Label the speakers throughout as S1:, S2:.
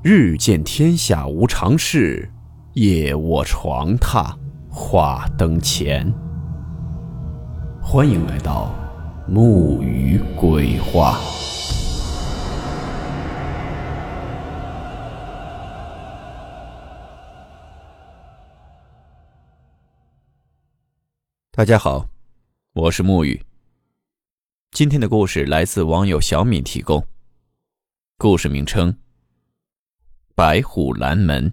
S1: 日见天下无常事，夜卧床榻话灯前。欢迎来到木鱼鬼话。大家好，我是木鱼。今天的故事来自网友小敏提供，故事名称。白虎拦门。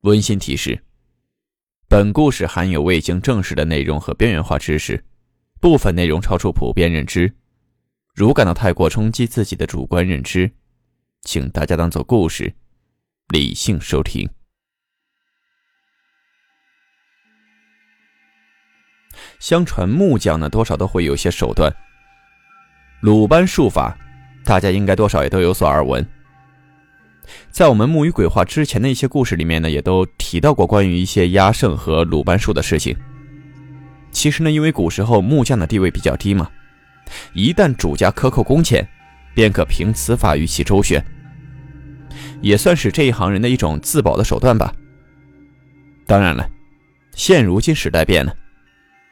S1: 温馨提示：本故事含有未经证实的内容和边缘化知识，部分内容超出普遍认知。如感到太过冲击自己的主观认知，请大家当做故事，理性收听。相传木匠呢，多少都会有些手段，鲁班术法。大家应该多少也都有所耳闻，在我们木鱼鬼话之前的一些故事里面呢，也都提到过关于一些压胜和鲁班术的事情。其实呢，因为古时候木匠的地位比较低嘛，一旦主家克扣工钱，便可凭此法与其周旋，也算是这一行人的一种自保的手段吧。当然了，现如今时代变了，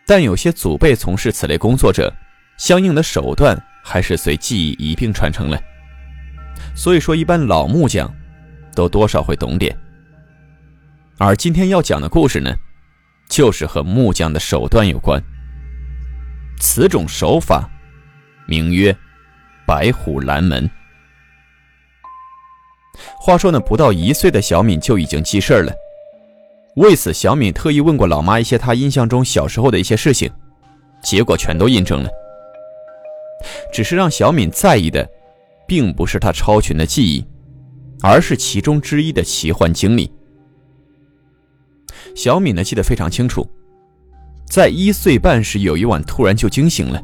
S1: 但有些祖辈从事此类工作者，相应的手段。还是随记忆一并传承了，所以说一般老木匠都多少会懂点。而今天要讲的故事呢，就是和木匠的手段有关。此种手法名曰“白虎拦门”。话说呢，不到一岁的小敏就已经记事儿了。为此，小敏特意问过老妈一些她印象中小时候的一些事情，结果全都印证了。只是让小敏在意的，并不是他超群的记忆，而是其中之一的奇幻经历。小敏呢记得非常清楚，在一岁半时，有一晚突然就惊醒了，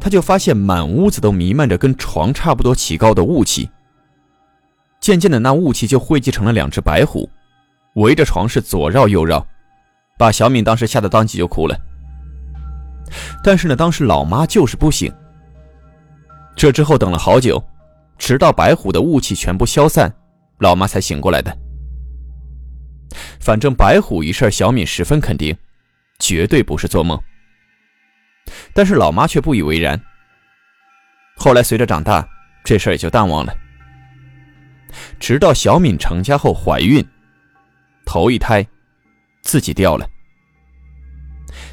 S1: 他就发现满屋子都弥漫着跟床差不多齐高的雾气。渐渐的，那雾气就汇集成了两只白虎，围着床是左绕右绕，把小敏当时吓得当即就哭了。但是呢，当时老妈就是不醒。这之后等了好久，直到白虎的雾气全部消散，老妈才醒过来的。反正白虎一事，小敏十分肯定，绝对不是做梦。但是老妈却不以为然。后来随着长大，这事也就淡忘了。直到小敏成家后怀孕，头一胎，自己掉了。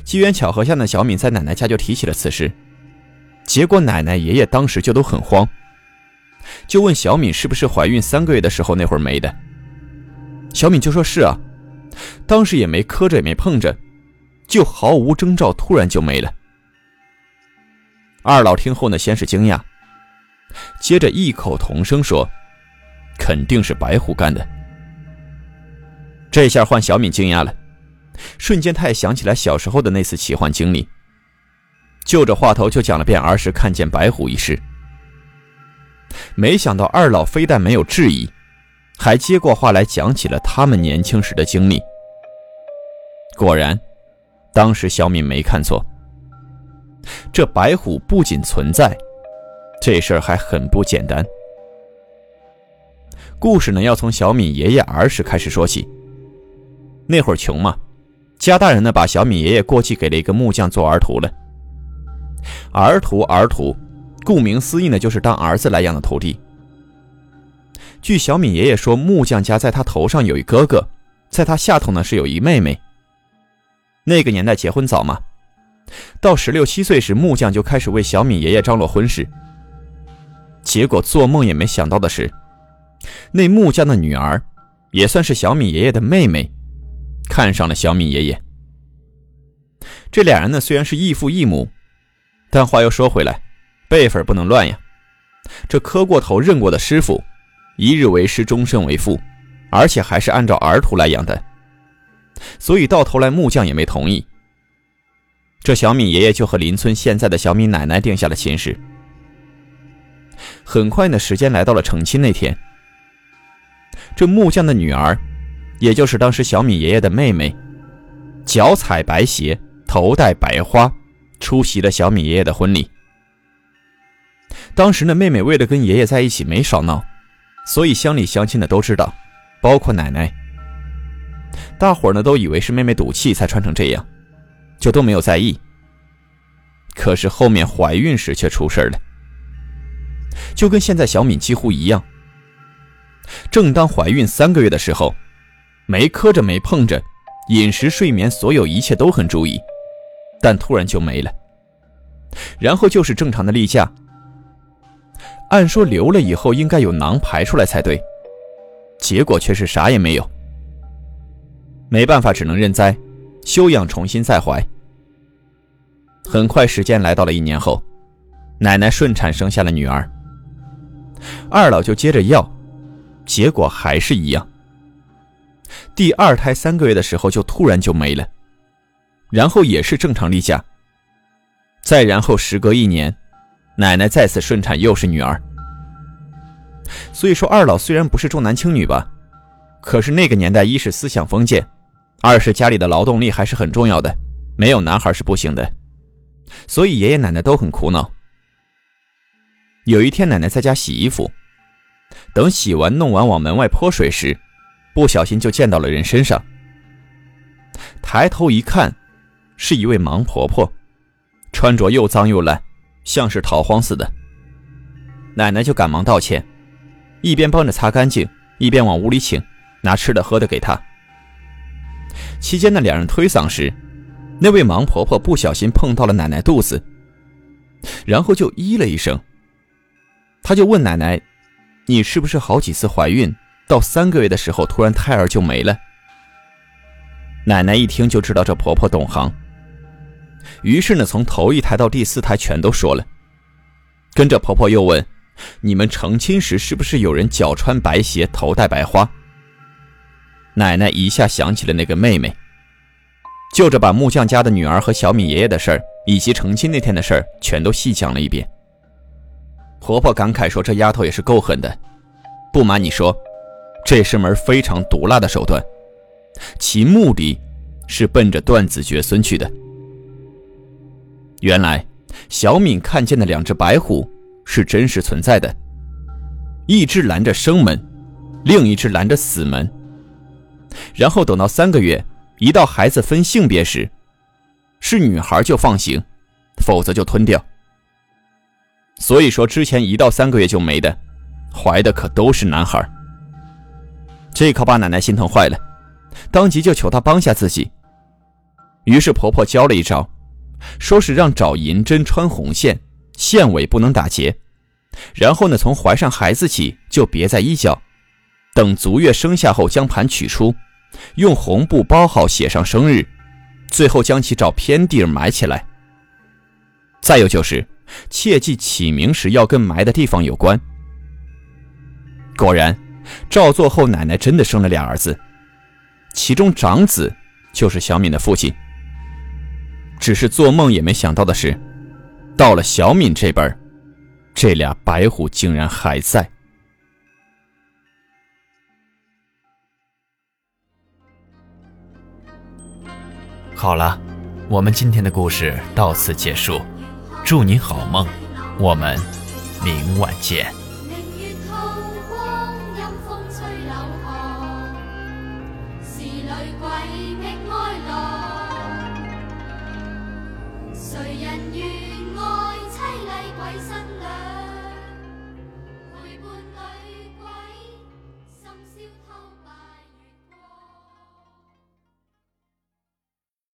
S1: 机缘巧合下呢，小敏在奶奶家就提起了此事。结果奶奶爷爷当时就都很慌，就问小敏是不是怀孕三个月的时候那会儿没的。小敏就说是啊，当时也没磕着也没碰着，就毫无征兆，突然就没了。二老听后呢，先是惊讶，接着异口同声说：“肯定是白虎干的。”这下换小敏惊讶了，瞬间他也想起来小时候的那次奇幻经历。就着话头就讲了遍儿时看见白虎一事，没想到二老非但没有质疑，还接过话来讲起了他们年轻时的经历。果然，当时小敏没看错，这白虎不仅存在，这事儿还很不简单。故事呢，要从小敏爷爷儿时开始说起。那会儿穷嘛，家大人呢把小敏爷爷过继给了一个木匠做儿徒了。儿徒，儿徒，顾名思义呢，就是当儿子来养的徒弟。据小敏爷爷说，木匠家在他头上有一哥哥，在他下头呢是有一妹妹。那个年代结婚早嘛，到十六七岁时，木匠就开始为小敏爷爷张罗婚事。结果做梦也没想到的是，那木匠的女儿，也算是小敏爷爷的妹妹，看上了小敏爷爷。这俩人呢，虽然是异父异母。但话又说回来，辈分不能乱呀。这磕过头认过的师傅，一日为师，终身为父，而且还是按照儿徒来养的。所以到头来木匠也没同意。这小敏爷爷就和邻村现在的小敏奶奶定下了亲事。很快呢，时间来到了成亲那天。这木匠的女儿，也就是当时小敏爷爷的妹妹，脚踩白鞋，头戴白花。出席了小米爷爷的婚礼。当时呢，妹妹为了跟爷爷在一起没少闹，所以乡里乡亲的都知道，包括奶奶。大伙呢都以为是妹妹赌气才穿成这样，就都没有在意。可是后面怀孕时却出事了，就跟现在小敏几乎一样。正当怀孕三个月的时候，没磕着没碰着，饮食睡眠所有一切都很注意，但突然就没了。然后就是正常的例假，按说流了以后应该有囊排出来才对，结果却是啥也没有。没办法，只能认栽，休养，重新再怀。很快，时间来到了一年后，奶奶顺产生下了女儿。二老就接着要，结果还是一样。第二胎三个月的时候就突然就没了，然后也是正常例假。再然后时隔一年，奶奶再次顺产，又是女儿。所以说，二老虽然不是重男轻女吧，可是那个年代一是思想封建，二是家里的劳动力还是很重要的，没有男孩是不行的。所以爷爷奶奶都很苦恼。有一天，奶奶在家洗衣服，等洗完弄完往门外泼水时，不小心就溅到了人身上。抬头一看，是一位盲婆婆，穿着又脏又烂，像是逃荒似的。奶奶就赶忙道歉，一边帮着擦干净，一边往屋里请，拿吃的喝的给她。期间那，两人推搡时。那位盲婆婆不小心碰到了奶奶肚子，然后就咦了一声。她就问奶奶：“你是不是好几次怀孕，到三个月的时候突然胎儿就没了？”奶奶一听就知道这婆婆懂行，于是呢，从头一胎到第四胎全都说了。跟着婆婆又问：“你们成亲时是不是有人脚穿白鞋，头戴白花？”奶奶一下想起了那个妹妹。就着把木匠家的女儿和小敏爷爷的事儿，以及成亲那天的事儿，全都细讲了一遍。婆婆感慨说：“这丫头也是够狠的，不瞒你说，这是门非常毒辣的手段，其目的是奔着断子绝孙去的。”原来，小敏看见的两只白虎是真实存在的，一只拦着生门，另一只拦着死门。然后等到三个月。一到孩子分性别时，是女孩就放行，否则就吞掉。所以说，之前一到三个月就没的，怀的可都是男孩。这可把奶奶心疼坏了，当即就求她帮下自己。于是婆婆教了一招，说是让找银针穿红线，线尾不能打结，然后呢，从怀上孩子起就别在衣角，等足月生下后将盘取出。用红布包好，写上生日，最后将其找偏地儿埋起来。再有就是，切记起名时要跟埋的地方有关。果然，照做后，奶奶真的生了俩儿子，其中长子就是小敏的父亲。只是做梦也没想到的是，到了小敏这边，这俩白虎竟然还在。好了，我们今天的故事到此结束，祝你好梦，我们明晚见。谁人愿爱凄厉鬼身？